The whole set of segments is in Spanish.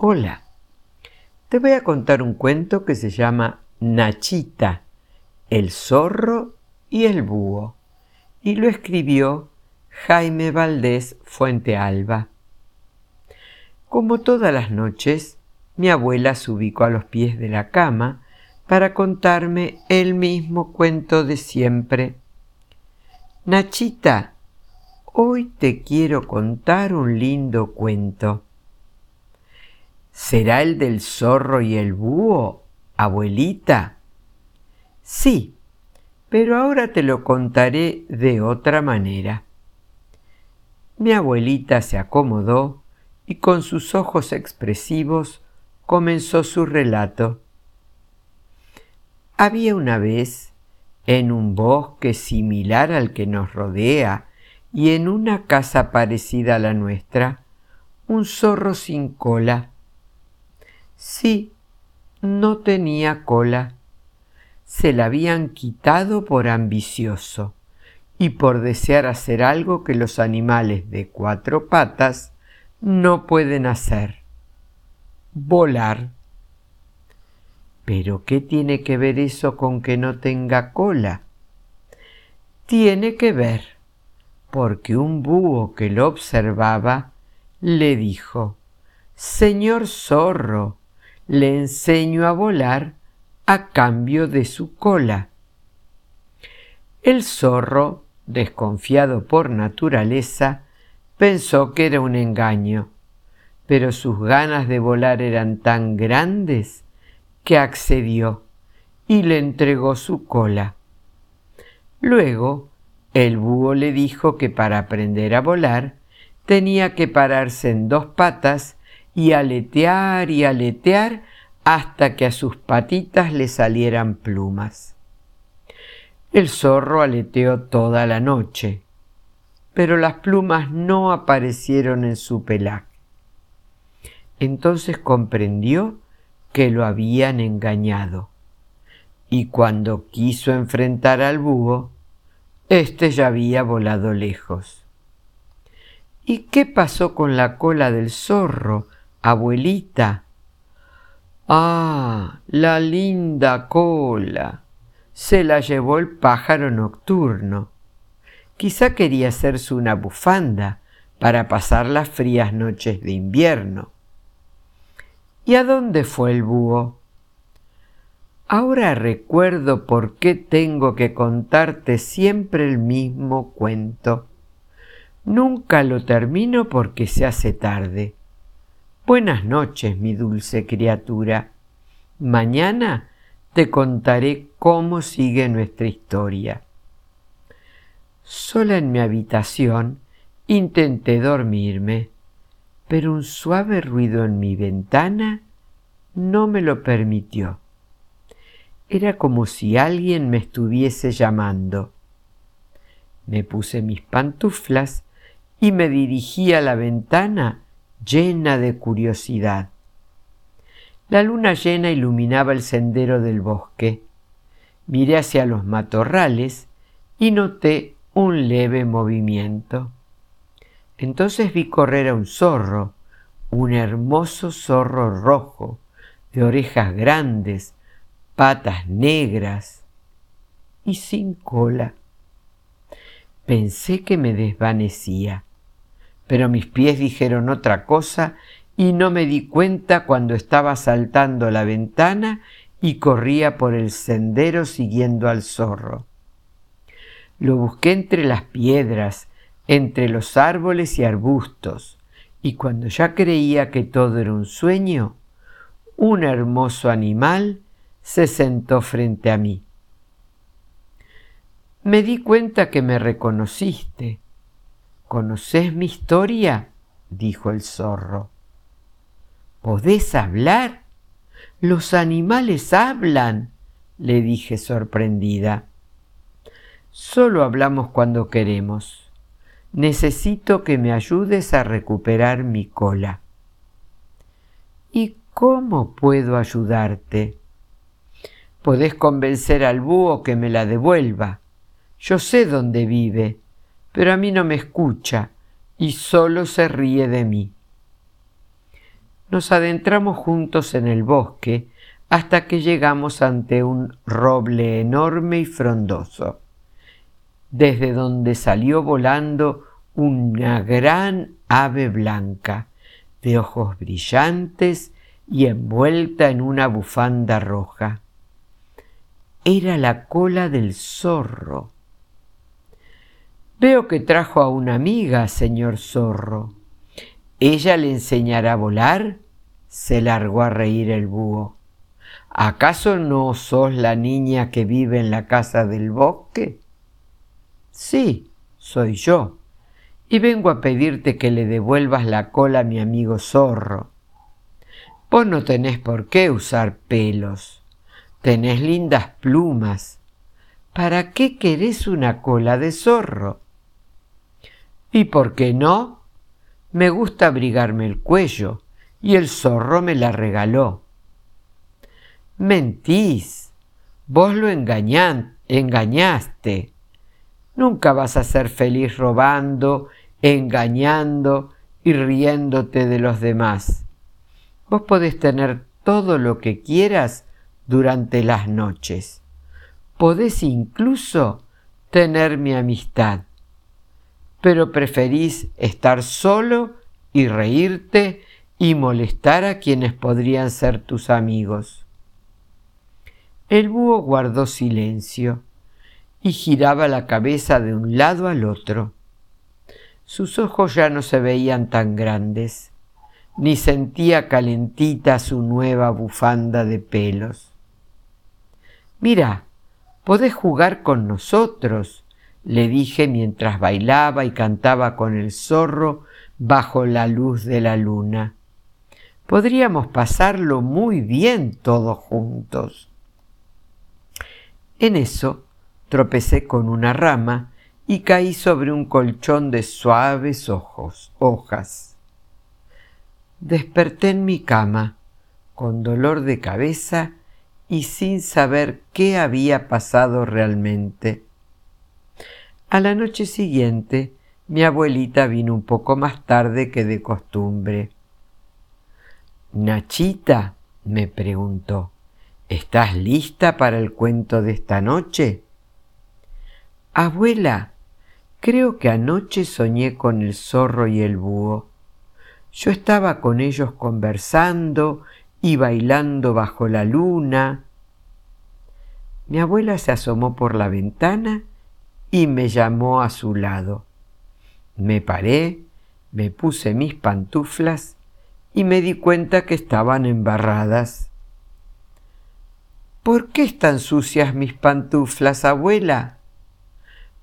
Hola, te voy a contar un cuento que se llama Nachita, el zorro y el búho, y lo escribió Jaime Valdés Fuente Alba. Como todas las noches, mi abuela se ubicó a los pies de la cama para contarme el mismo cuento de siempre. Nachita, hoy te quiero contar un lindo cuento. ¿Será el del zorro y el búho, abuelita? Sí, pero ahora te lo contaré de otra manera. Mi abuelita se acomodó y con sus ojos expresivos comenzó su relato. Había una vez, en un bosque similar al que nos rodea y en una casa parecida a la nuestra, un zorro sin cola Sí, no tenía cola. Se la habían quitado por ambicioso y por desear hacer algo que los animales de cuatro patas no pueden hacer. Volar. Pero ¿qué tiene que ver eso con que no tenga cola? Tiene que ver, porque un búho que lo observaba le dijo, Señor zorro, le enseño a volar a cambio de su cola. El zorro, desconfiado por naturaleza, pensó que era un engaño, pero sus ganas de volar eran tan grandes que accedió y le entregó su cola. Luego, el búho le dijo que para aprender a volar tenía que pararse en dos patas y aletear y aletear hasta que a sus patitas le salieran plumas. El zorro aleteó toda la noche, pero las plumas no aparecieron en su pelaje. Entonces comprendió que lo habían engañado, y cuando quiso enfrentar al búho, éste ya había volado lejos. ¿Y qué pasó con la cola del zorro? Abuelita. Ah, la linda cola. Se la llevó el pájaro nocturno. Quizá quería hacerse una bufanda para pasar las frías noches de invierno. ¿Y a dónde fue el búho? Ahora recuerdo por qué tengo que contarte siempre el mismo cuento. Nunca lo termino porque se hace tarde. Buenas noches, mi dulce criatura. Mañana te contaré cómo sigue nuestra historia. Sola en mi habitación intenté dormirme, pero un suave ruido en mi ventana no me lo permitió. Era como si alguien me estuviese llamando. Me puse mis pantuflas y me dirigí a la ventana llena de curiosidad. La luna llena iluminaba el sendero del bosque. Miré hacia los matorrales y noté un leve movimiento. Entonces vi correr a un zorro, un hermoso zorro rojo, de orejas grandes, patas negras y sin cola. Pensé que me desvanecía pero mis pies dijeron otra cosa y no me di cuenta cuando estaba saltando la ventana y corría por el sendero siguiendo al zorro. Lo busqué entre las piedras, entre los árboles y arbustos, y cuando ya creía que todo era un sueño, un hermoso animal se sentó frente a mí. Me di cuenta que me reconociste, ¿Conoces mi historia? dijo el zorro. ¿Podés hablar? Los animales hablan, le dije sorprendida. Solo hablamos cuando queremos. Necesito que me ayudes a recuperar mi cola. ¿Y cómo puedo ayudarte? Podés convencer al búho que me la devuelva. Yo sé dónde vive pero a mí no me escucha y solo se ríe de mí. Nos adentramos juntos en el bosque hasta que llegamos ante un roble enorme y frondoso, desde donde salió volando una gran ave blanca, de ojos brillantes y envuelta en una bufanda roja. Era la cola del zorro. Veo que trajo a una amiga, señor zorro. ¿Ella le enseñará a volar? se largó a reír el búho. ¿Acaso no sos la niña que vive en la casa del bosque? Sí, soy yo, y vengo a pedirte que le devuelvas la cola a mi amigo zorro. Vos no tenés por qué usar pelos. Tenés lindas plumas. ¿Para qué querés una cola de zorro? ¿Y por qué no? Me gusta abrigarme el cuello y el zorro me la regaló. Mentís. Vos lo engañaste. Nunca vas a ser feliz robando, engañando y riéndote de los demás. Vos podés tener todo lo que quieras durante las noches. Podés incluso tener mi amistad. Pero preferís estar solo y reírte y molestar a quienes podrían ser tus amigos. El búho guardó silencio y giraba la cabeza de un lado al otro. Sus ojos ya no se veían tan grandes ni sentía calentita su nueva bufanda de pelos. Mira, podés jugar con nosotros, le dije mientras bailaba y cantaba con el zorro bajo la luz de la luna. Podríamos pasarlo muy bien todos juntos. En eso tropecé con una rama y caí sobre un colchón de suaves ojos, hojas. Desperté en mi cama, con dolor de cabeza y sin saber qué había pasado realmente. A la noche siguiente, mi abuelita vino un poco más tarde que de costumbre. Nachita, me preguntó, ¿estás lista para el cuento de esta noche? Abuela, creo que anoche soñé con el zorro y el búho. Yo estaba con ellos conversando y bailando bajo la luna. Mi abuela se asomó por la ventana y me llamó a su lado. Me paré, me puse mis pantuflas y me di cuenta que estaban embarradas. ¿Por qué están sucias mis pantuflas, abuela?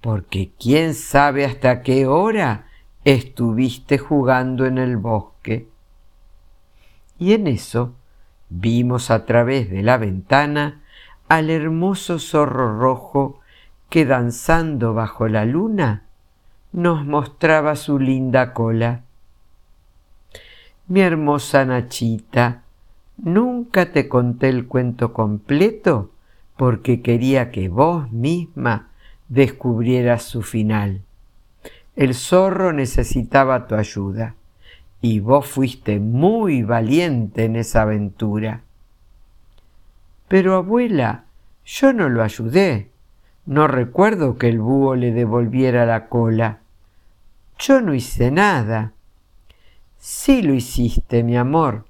Porque quién sabe hasta qué hora estuviste jugando en el bosque. Y en eso vimos a través de la ventana al hermoso zorro rojo que danzando bajo la luna nos mostraba su linda cola. Mi hermosa Nachita, nunca te conté el cuento completo porque quería que vos misma descubrieras su final. El zorro necesitaba tu ayuda y vos fuiste muy valiente en esa aventura. Pero abuela, yo no lo ayudé. No recuerdo que el búho le devolviera la cola. Yo no hice nada. Sí lo hiciste, mi amor.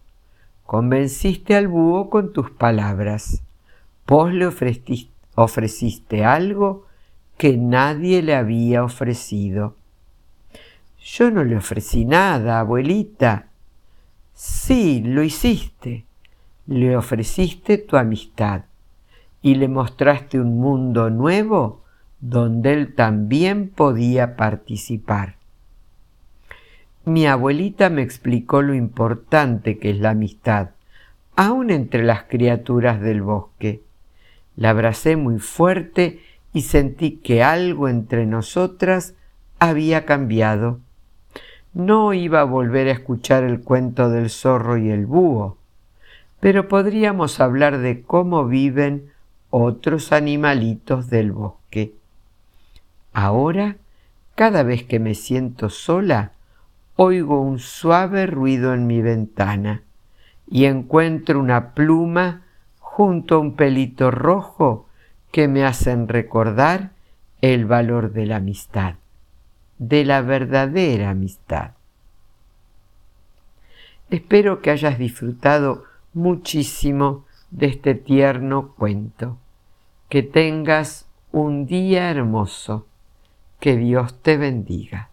Convenciste al búho con tus palabras. Vos le ofreciste, ofreciste algo que nadie le había ofrecido. Yo no le ofrecí nada, abuelita. Sí, lo hiciste. Le ofreciste tu amistad y le mostraste un mundo nuevo donde él también podía participar. Mi abuelita me explicó lo importante que es la amistad, aun entre las criaturas del bosque. La abracé muy fuerte y sentí que algo entre nosotras había cambiado no iba a volver a escuchar el cuento del zorro y el búho, pero podríamos hablar de cómo viven otros animalitos del bosque. Ahora, cada vez que me siento sola, oigo un suave ruido en mi ventana. y encuentro una pluma junto a un pelito rojo que me hacen recordar el valor de la amistad, de la verdadera amistad. Espero que hayas disfrutado muchísimo de este tierno cuento. Que tengas un día hermoso. Que Dios te bendiga.